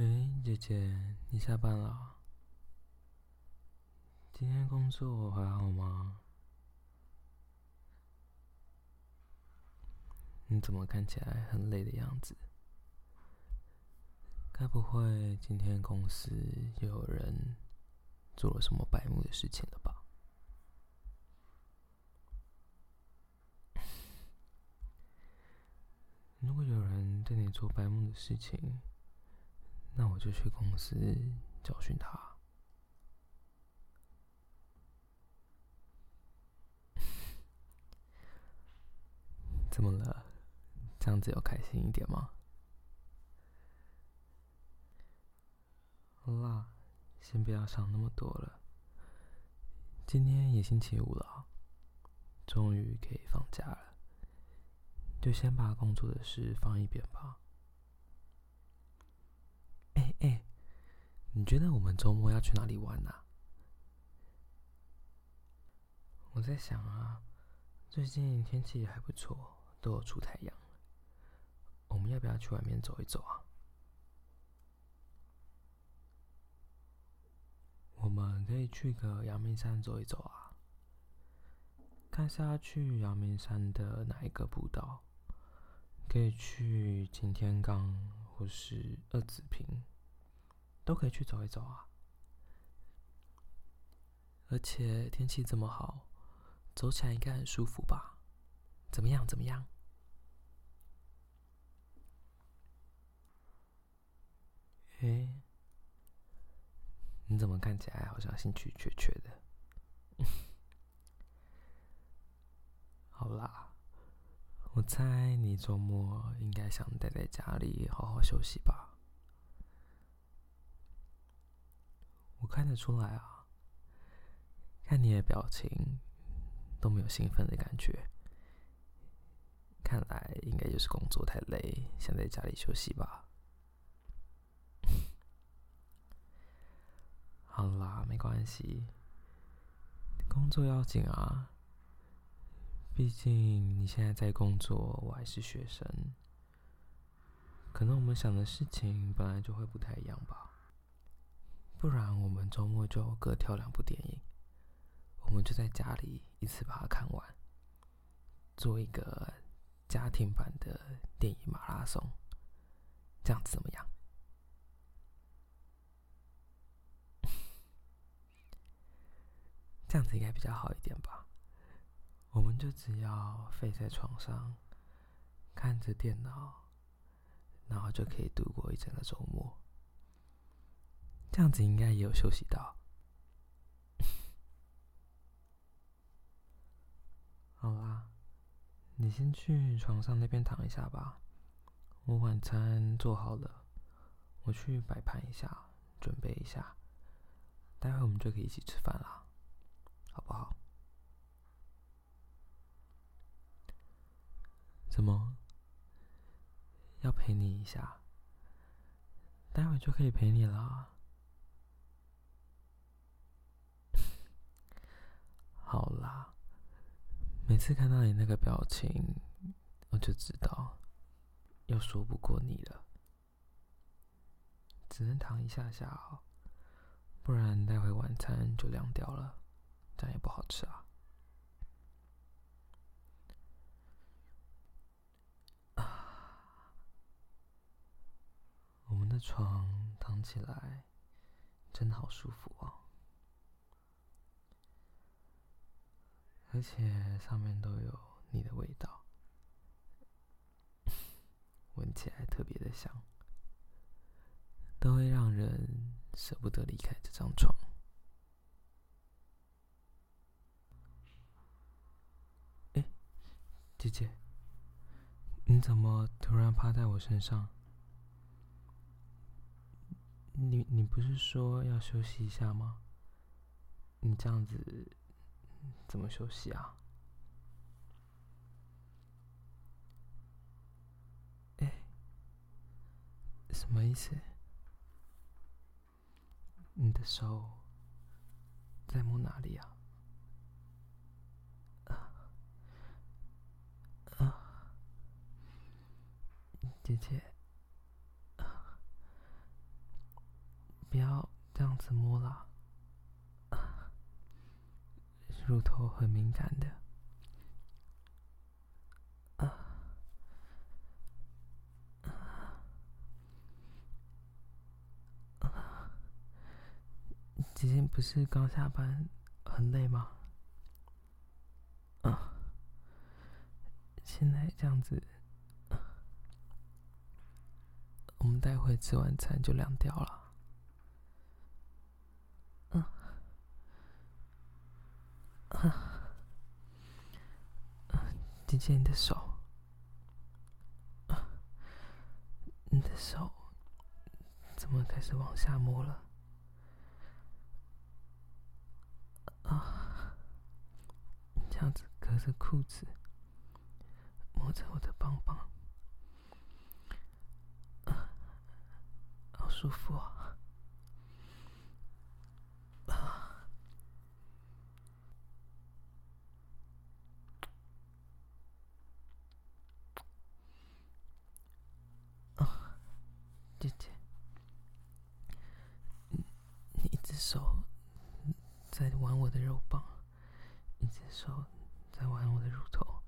哎，姐姐，你下班了？今天工作还好吗？你怎么看起来很累的样子？该不会今天公司又有人做了什么白目的事情了吧？如果有人对你做白目的事情，那我就去公司教训他。怎么了？这样子有开心一点吗？好啦，先不要想那么多了。今天也星期五了，终于可以放假了，就先把工作的事放一边吧。哎，你觉得我们周末要去哪里玩呢？我在想啊，最近天气还不错，都有出太阳，我们要不要去外面走一走啊？我们可以去个阳明山走一走啊，看下去阳明山的哪一个步道，可以去擎天岗或是二子坪，都可以去走一走啊。而且天气这么好，走起来应该很舒服吧？怎么样？怎么样？诶。你怎么看起来好像兴趣缺缺的？好啦，我猜你周末应该想待在家里好好休息吧。我看得出来啊，看你的表情都没有兴奋的感觉，看来应该就是工作太累，想在家里休息吧。好啦，没关系，工作要紧啊。毕竟你现在在工作，我还是学生，可能我们想的事情本来就会不太一样吧。不然我们周末就各挑两部电影，我们就在家里一次把它看完，做一个家庭版的电影马拉松，这样子怎么样？这样子应该比较好一点吧。我们就只要废在床上，看着电脑，然后就可以度过一整个周末。这样子应该也有休息到。好啦，你先去床上那边躺一下吧。我晚餐做好了，我去摆盘一下，准备一下，待会我们就可以一起吃饭啦。好不好？怎么？要陪你一下？待会就可以陪你了。好啦，每次看到你那个表情，我就知道又说不过你了，只能躺一下下哦，不然待会晚餐就凉掉了。这样也不好吃啊！啊，我们的床躺起来真的好舒服哦，而且上面都有你的味道，闻起来特别的香，都会让人舍不得离开这张床。哎姐姐，你怎么突然趴在我身上？你你不是说要休息一下吗？你这样子怎么休息啊？哎，什么意思？你的手在摸哪里啊？啊啊姐姐，不要这样子摸了，乳头很敏感的。啊，啊今天不是刚下班，很累吗？啊，现在这样子，我们待会吃完餐就凉掉了。嗯，啊，啊姐姐，你的手，你的手怎么开始往下摸了？啊，这样子隔着裤子摸着我的棒棒，好舒服！啊，姐姐，你你一只手。在玩我的肉棒，一只手在玩我的乳头，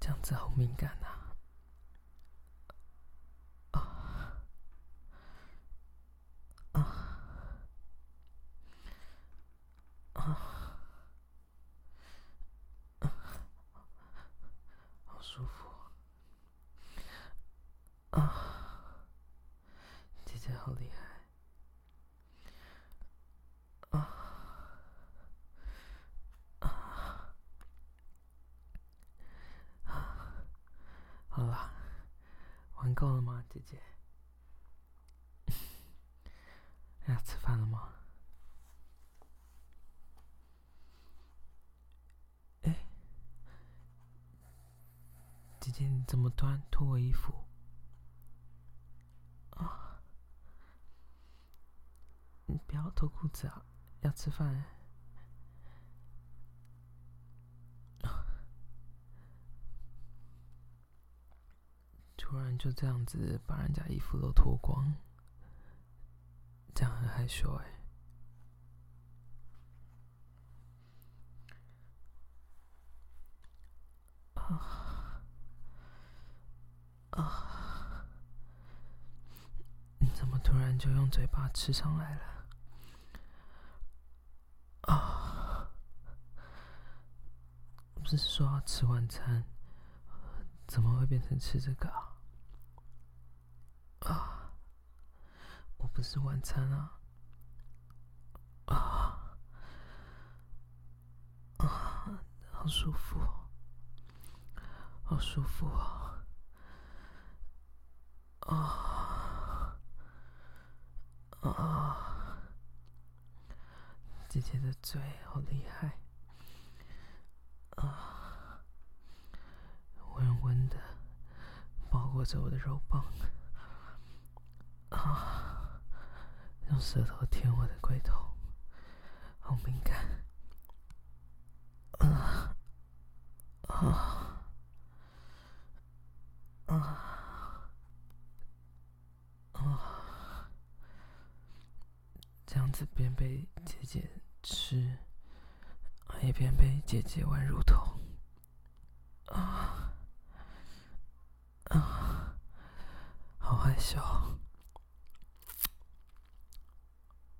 这样子好敏感呐啊啊啊！好舒服啊！姐姐好厉害！好了，玩够了吗，姐姐？要吃饭了吗？哎，姐姐，你怎么突然脱我衣服？啊！你不要脱裤子啊！要吃饭。突然就这样子把人家衣服都脱光，这样很害羞哎。啊啊！你怎么突然就用嘴巴吃上来了？啊！不是说要吃晚餐，怎么会变成吃这个啊？啊！我不是晚餐啊！啊啊！好舒服，好舒服啊！啊啊！姐姐的嘴好厉害啊！温温的包裹着我的肉棒。啊！用舌头舔我的龟头，好敏感。啊啊啊啊！这样子边被姐姐吃，一边被姐姐玩乳头。啊啊！好害羞。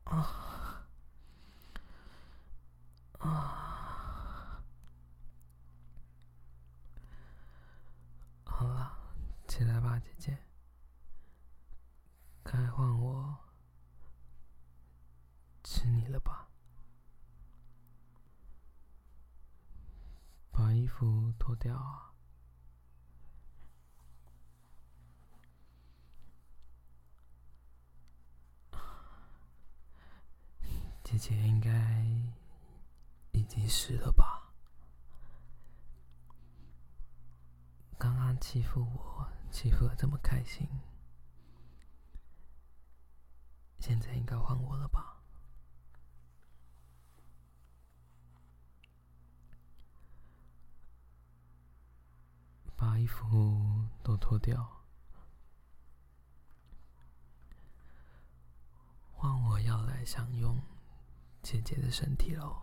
啊啊！好了，起来吧，姐姐，该换我吃你了吧？把衣服脱掉啊！姐姐应该已经湿了吧？刚刚欺负我，欺负的这么开心，现在应该换我了吧？把衣服都脱掉，换我要来享用姐姐的身体喽。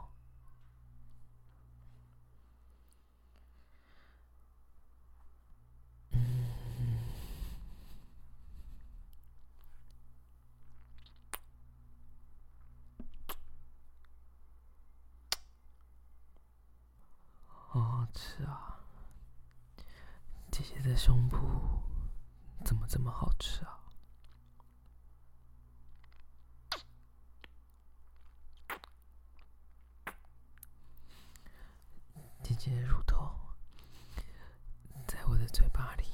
好好吃啊！姐姐的胸脯怎么这么好吃啊？姐姐的乳头在巴里，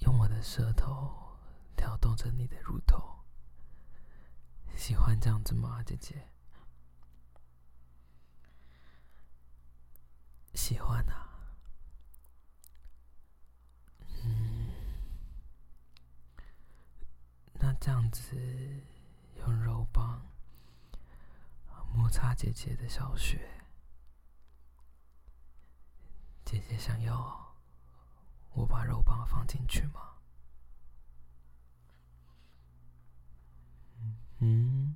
用我的舌头挑动着你的乳头，喜欢这样子吗，姐姐？喜欢啊，嗯，那这样子用肉棒摩擦姐姐的小穴，姐姐想要我把肉棒放进去吗？嗯，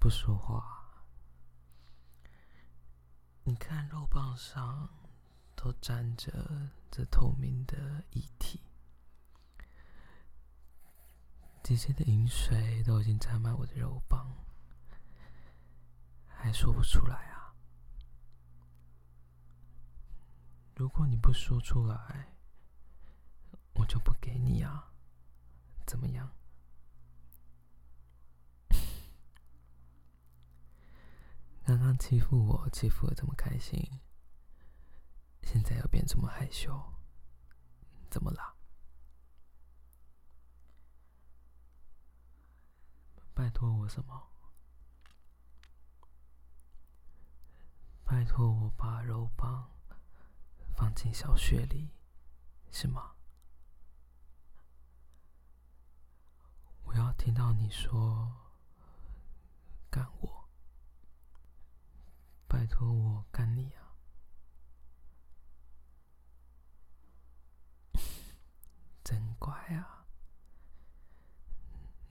不说话。你看，肉棒上都沾着这透明的液体，姐姐的饮水都已经沾满我的肉棒，还说不出来！如果你不说出来，我就不给你啊，怎么样？刚刚欺负我，欺负的这么开心，现在又变这么害羞，怎么啦？拜托我什么？拜托我把肉棒放进小穴里，是吗？我要听到你说干我。拜托我干你啊！真乖啊！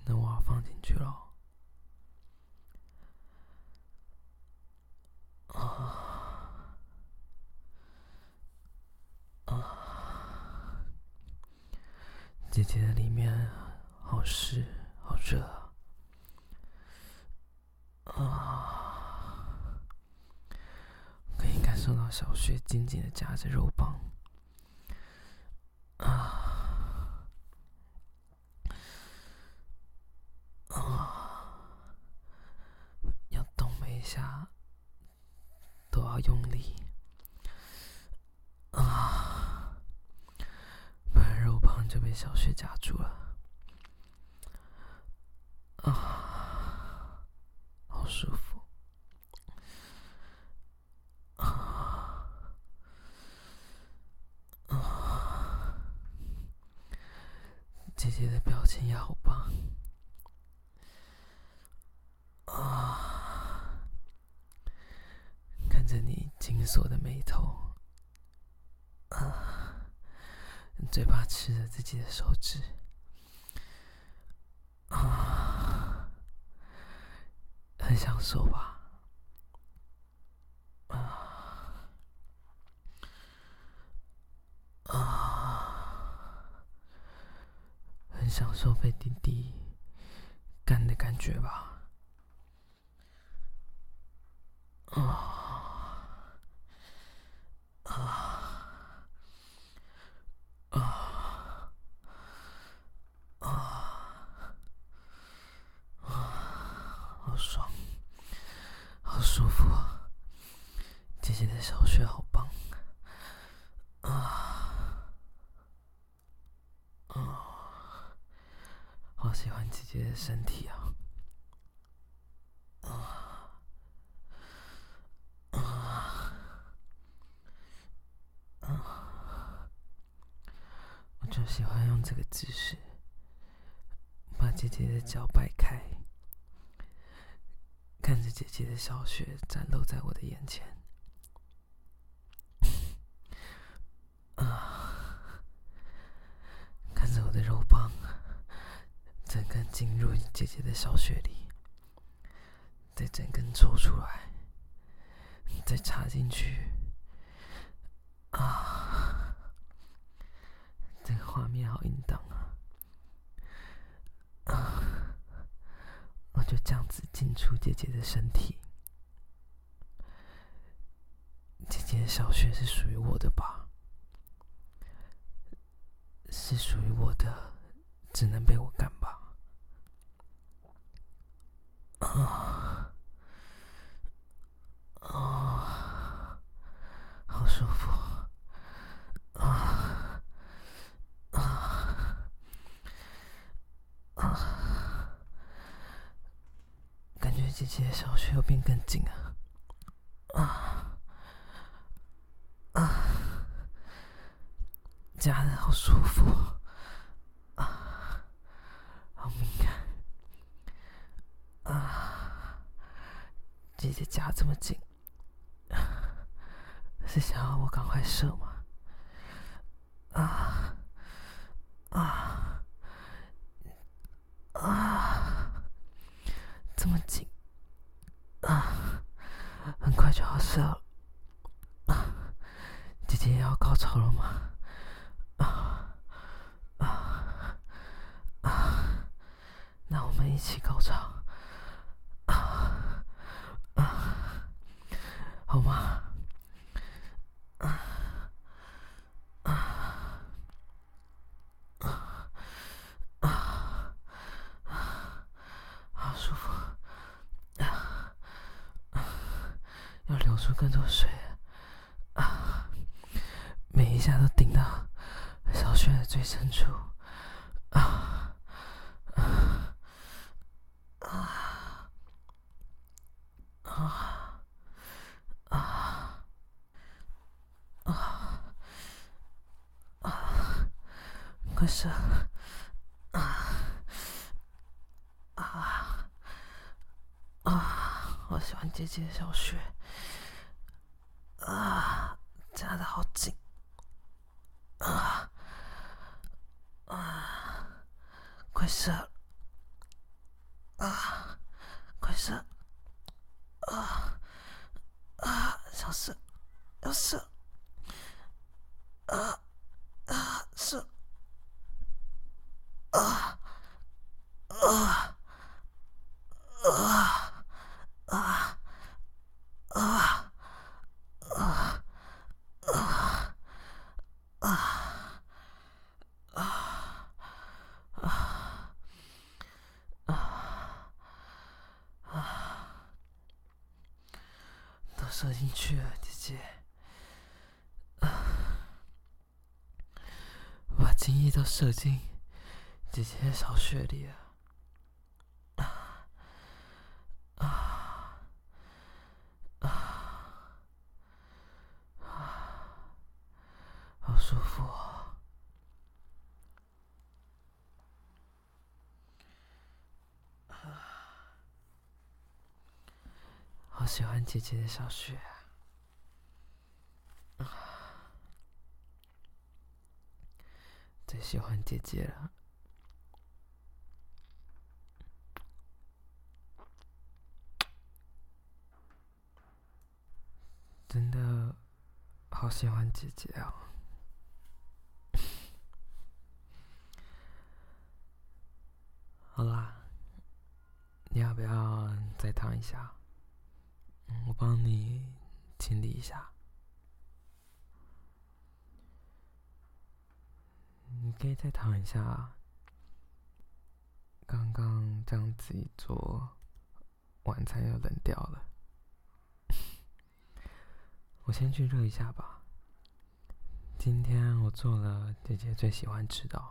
那我要放进去喽。姐姐的里面好湿，好热啊！可以感受到小雪紧紧的夹着肉棒，啊啊！要动每一下都要用力，啊！不然肉棒被夹住了，啊！好舒服。啊啊姐姐的表情也好棒啊！看着你紧锁的眉头，啊，嘴巴吃着自己的手指，啊，很享受吧？啊啊，很享受被弟弟干的感觉吧，啊啊啊啊啊！好爽，好舒服啊！姐姐的小穴好棒。喜欢姐姐的身体啊！啊啊啊！我就喜欢用这个姿势，把姐姐的脚掰开，看着姐姐的小穴展露在我的眼前。啊！看着我的肉棒。进入姐姐的小穴里，再整根抽出来，再插进去，啊，这个画面好淫荡啊！啊，我就这样子进出姐姐的身体。姐姐的小穴是属于我的吧？是属于我的，只能被我干吧？啊啊，好舒服啊啊啊！感觉姐姐的小穴又变更紧了啊！夹的好舒服啊，好敏感。啊！姐姐夹这么紧，是想要我赶快射吗？啊啊啊！这么紧啊！很快就要射了啊！姐姐要高潮了吗？啊啊啊！那我们一起高潮。好吗？啊啊啊啊啊！好舒服啊啊！要流出更多水啊！每一下都顶到小穴的最深处啊啊啊啊！快射！啊啊啊！我喜欢姐姐的小穴，夹的好紧啊啊！快射！啊，射进去了，姐姐。把精液都射进。姐姐的小穴里啊啊啊啊！好舒服啊！好喜欢姐姐的小穴啊！最喜欢姐姐了。真的好喜欢姐姐啊！好啦，你要不要再躺一下？我帮你清理一下。你可以再躺一下。刚刚这样子一做，晚餐又冷掉了。我先去热一下吧。今天我做了姐姐最喜欢吃的。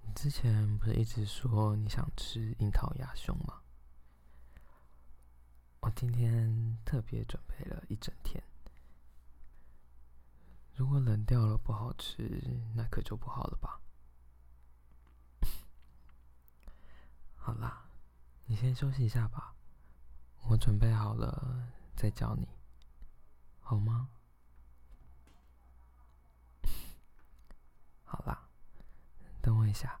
你之前不是一直说你想吃樱桃鸭胸吗？我今天特别准备了一整天。如果冷掉了不好吃，那可就不好了吧。好啦，你先休息一下吧。我准备好了再教你，好吗？好啦，等我一下。